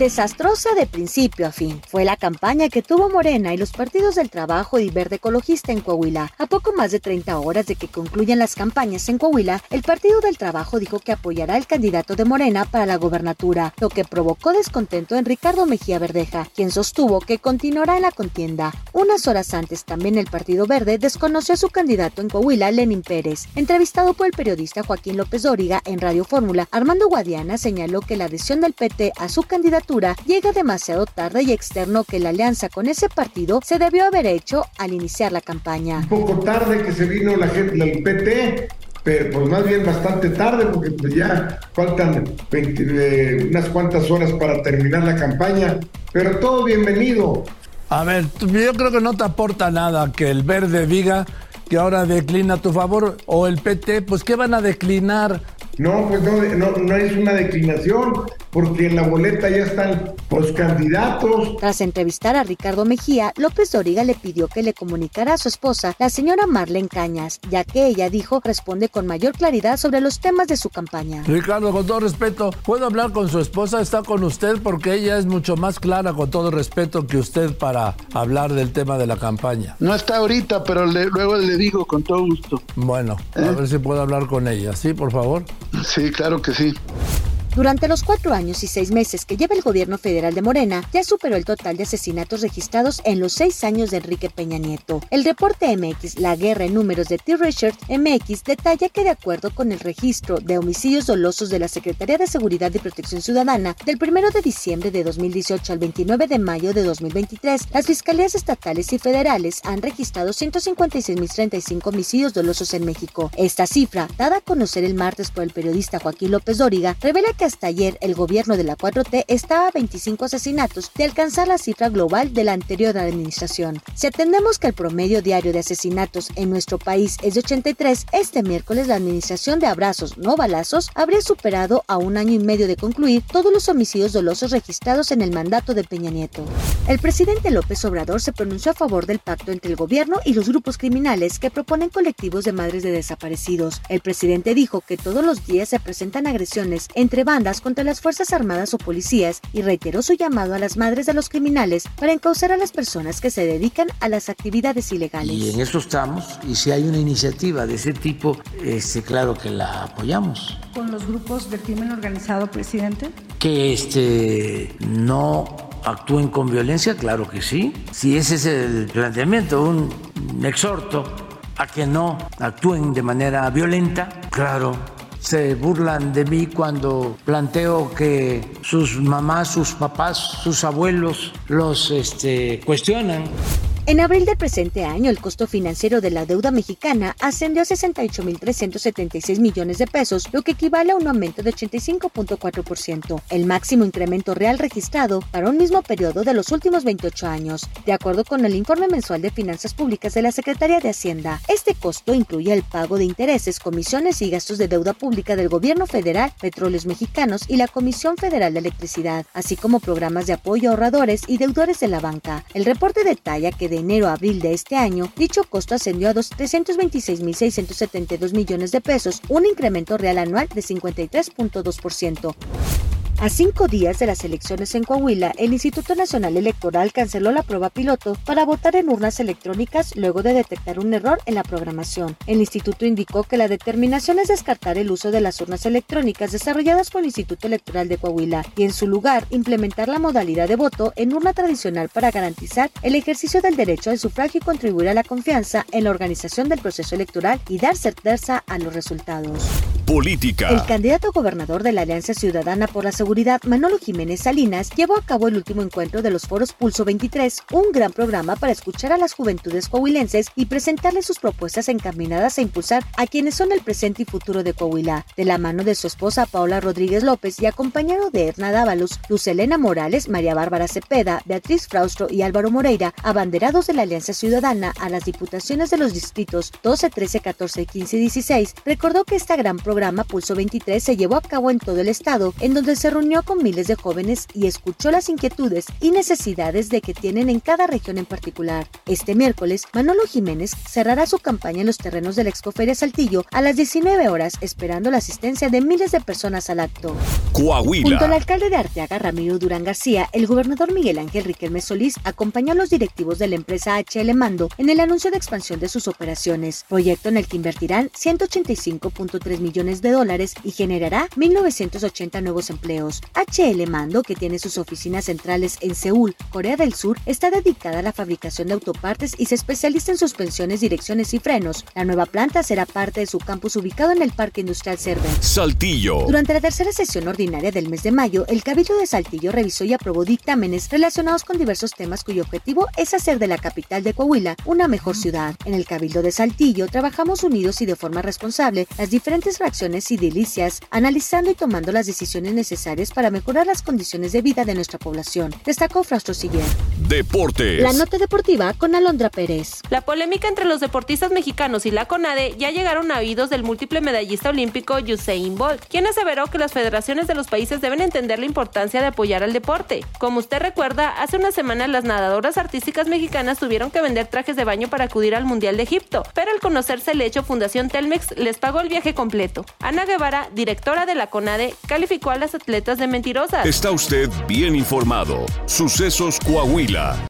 Desastrosa de principio a fin. Fue la campaña que tuvo Morena y los partidos del Trabajo y Verde Ecologista en Coahuila. A poco más de 30 horas de que concluyan las campañas en Coahuila, el Partido del Trabajo dijo que apoyará al candidato de Morena para la gobernatura, lo que provocó descontento en Ricardo Mejía Verdeja, quien sostuvo que continuará en la contienda. Unas horas antes, también el Partido Verde desconoció a su candidato en Coahuila, Lenin Pérez. Entrevistado por el periodista Joaquín López Dóriga en Radio Fórmula, Armando Guadiana señaló que la adhesión del PT a su candidatura llega demasiado tarde y externo que la alianza con ese partido se debió haber hecho al iniciar la campaña. Un poco tarde que se vino la gente del PT, pero pues más bien bastante tarde porque pues ya faltan eh, unas cuantas horas para terminar la campaña, pero todo bienvenido. A ver, yo creo que no te aporta nada que el verde diga que ahora declina a tu favor o el PT, pues ¿qué van a declinar? No, pues no, no, no es una declinación, porque en la boleta ya están los candidatos. Tras entrevistar a Ricardo Mejía, López Doriga le pidió que le comunicara a su esposa, la señora Marlene Cañas, ya que ella dijo responde con mayor claridad sobre los temas de su campaña. Ricardo, con todo respeto, ¿puedo hablar con su esposa? Está con usted porque ella es mucho más clara, con todo respeto, que usted para hablar del tema de la campaña. No está ahorita, pero luego le digo con todo gusto. Bueno, a ¿Eh? ver si puedo hablar con ella. ¿Sí, por favor? Sí, claro que sí. Durante los cuatro años y seis meses que lleva el gobierno federal de Morena, ya superó el total de asesinatos registrados en los seis años de Enrique Peña Nieto. El reporte MX, la guerra en números de T. Richard MX, detalla que de acuerdo con el registro de homicidios dolosos de la Secretaría de Seguridad y Protección Ciudadana, del 1 de diciembre de 2018 al 29 de mayo de 2023, las fiscalías estatales y federales han registrado 156.035 homicidios dolosos en México. Esta cifra, dada a conocer el martes por el periodista Joaquín López Dóriga, revela que hasta ayer el gobierno de la 4T estaba a 25 asesinatos de alcanzar la cifra global de la anterior administración. Si atendemos que el promedio diario de asesinatos en nuestro país es de 83, este miércoles la administración de abrazos, no balazos, habría superado a un año y medio de concluir todos los homicidios dolosos registrados en el mandato de Peña Nieto. El presidente López Obrador se pronunció a favor del pacto entre el gobierno y los grupos criminales que proponen colectivos de madres de desaparecidos. El presidente dijo que todos los días se presentan agresiones entre bandas contra las Fuerzas Armadas o policías y reiteró su llamado a las madres de los criminales para encauzar a las personas que se dedican a las actividades ilegales. Y en eso estamos, y si hay una iniciativa de ese tipo, este, claro que la apoyamos. ¿Con los grupos de crimen organizado, presidente? Que este, no actúen con violencia, claro que sí. Si ese es el planteamiento, un exhorto a que no actúen de manera violenta, claro se burlan de mí cuando planteo que sus mamás, sus papás, sus abuelos los este, cuestionan. En abril del presente año, el costo financiero de la deuda mexicana ascendió a 68.376 millones de pesos, lo que equivale a un aumento de 85.4%, el máximo incremento real registrado para un mismo periodo de los últimos 28 años, de acuerdo con el informe mensual de finanzas públicas de la Secretaría de Hacienda. Este costo incluye el pago de intereses, comisiones y gastos de deuda pública del gobierno federal, petróleos mexicanos y la Comisión Federal de Electricidad, así como programas de apoyo a ahorradores y deudores de la banca. El reporte detalla que de enero a abril de este año, dicho costo ascendió a 326.672 millones de pesos, un incremento real anual de 53.2%. A cinco días de las elecciones en Coahuila, el Instituto Nacional Electoral canceló la prueba piloto para votar en urnas electrónicas luego de detectar un error en la programación. El instituto indicó que la determinación es descartar el uso de las urnas electrónicas desarrolladas por el Instituto Electoral de Coahuila y en su lugar implementar la modalidad de voto en urna tradicional para garantizar el ejercicio del derecho al sufragio y contribuir a la confianza en la organización del proceso electoral y dar certeza a los resultados. Política. El candidato gobernador de la Alianza Ciudadana por la Seguridad Manolo Jiménez Salinas, llevó a cabo el último encuentro de los foros Pulso 23, un gran programa para escuchar a las juventudes coahuilenses y presentarles sus propuestas encaminadas a impulsar a quienes son el presente y futuro de Coahuila. De la mano de su esposa Paula Rodríguez López y acompañado de Erna Dávalos, Luz Elena Morales, María Bárbara Cepeda, Beatriz Fraustro y Álvaro Moreira, abanderados de la Alianza Ciudadana a las diputaciones de los distritos 12, 13, 14, 15 y 16, recordó que esta gran programa programa Pulso 23 se llevó a cabo en todo el estado, en donde se reunió con miles de jóvenes y escuchó las inquietudes y necesidades de que tienen en cada región en particular. Este miércoles, Manolo Jiménez cerrará su campaña en los terrenos de la Expoferia Saltillo a las 19 horas, esperando la asistencia de miles de personas al acto. Coahuila. Junto al alcalde de Arteaga, Ramiro Durán García, el gobernador Miguel Ángel Riquelme Solís acompañó a los directivos de la empresa HL Mando en el anuncio de expansión de sus operaciones, proyecto en el que invertirán 185.3 millones de dólares y generará 1.980 nuevos empleos. HL Mando, que tiene sus oficinas centrales en Seúl, Corea del Sur, está dedicada a la fabricación de autopartes y se especializa en suspensiones, direcciones y frenos. La nueva planta será parte de su campus ubicado en el Parque Industrial Cerver. Saltillo. Durante la tercera sesión ordinaria del mes de mayo, el Cabildo de Saltillo revisó y aprobó dictámenes relacionados con diversos temas cuyo objetivo es hacer de la capital de Coahuila una mejor ciudad. En el Cabildo de Saltillo trabajamos unidos y de forma responsable las diferentes reacciones y delicias, analizando y tomando las decisiones necesarias para mejorar las condiciones de vida de nuestra población, destacó Frastro Siller. Deportes. La nota deportiva con Alondra Pérez. La polémica entre los deportistas mexicanos y la CONADE ya llegaron a oídos del múltiple medallista olímpico Usain Bolt, quien aseveró que las federaciones de los países deben entender la importancia de apoyar al deporte. Como usted recuerda, hace una semana las nadadoras artísticas mexicanas tuvieron que vender trajes de baño para acudir al Mundial de Egipto, pero al conocerse el hecho, Fundación Telmex les pagó el viaje completo. Ana Guevara, directora de la CONADE, calificó a las atletas de mentirosas. Está usted bien informado. Sucesos Coahuila.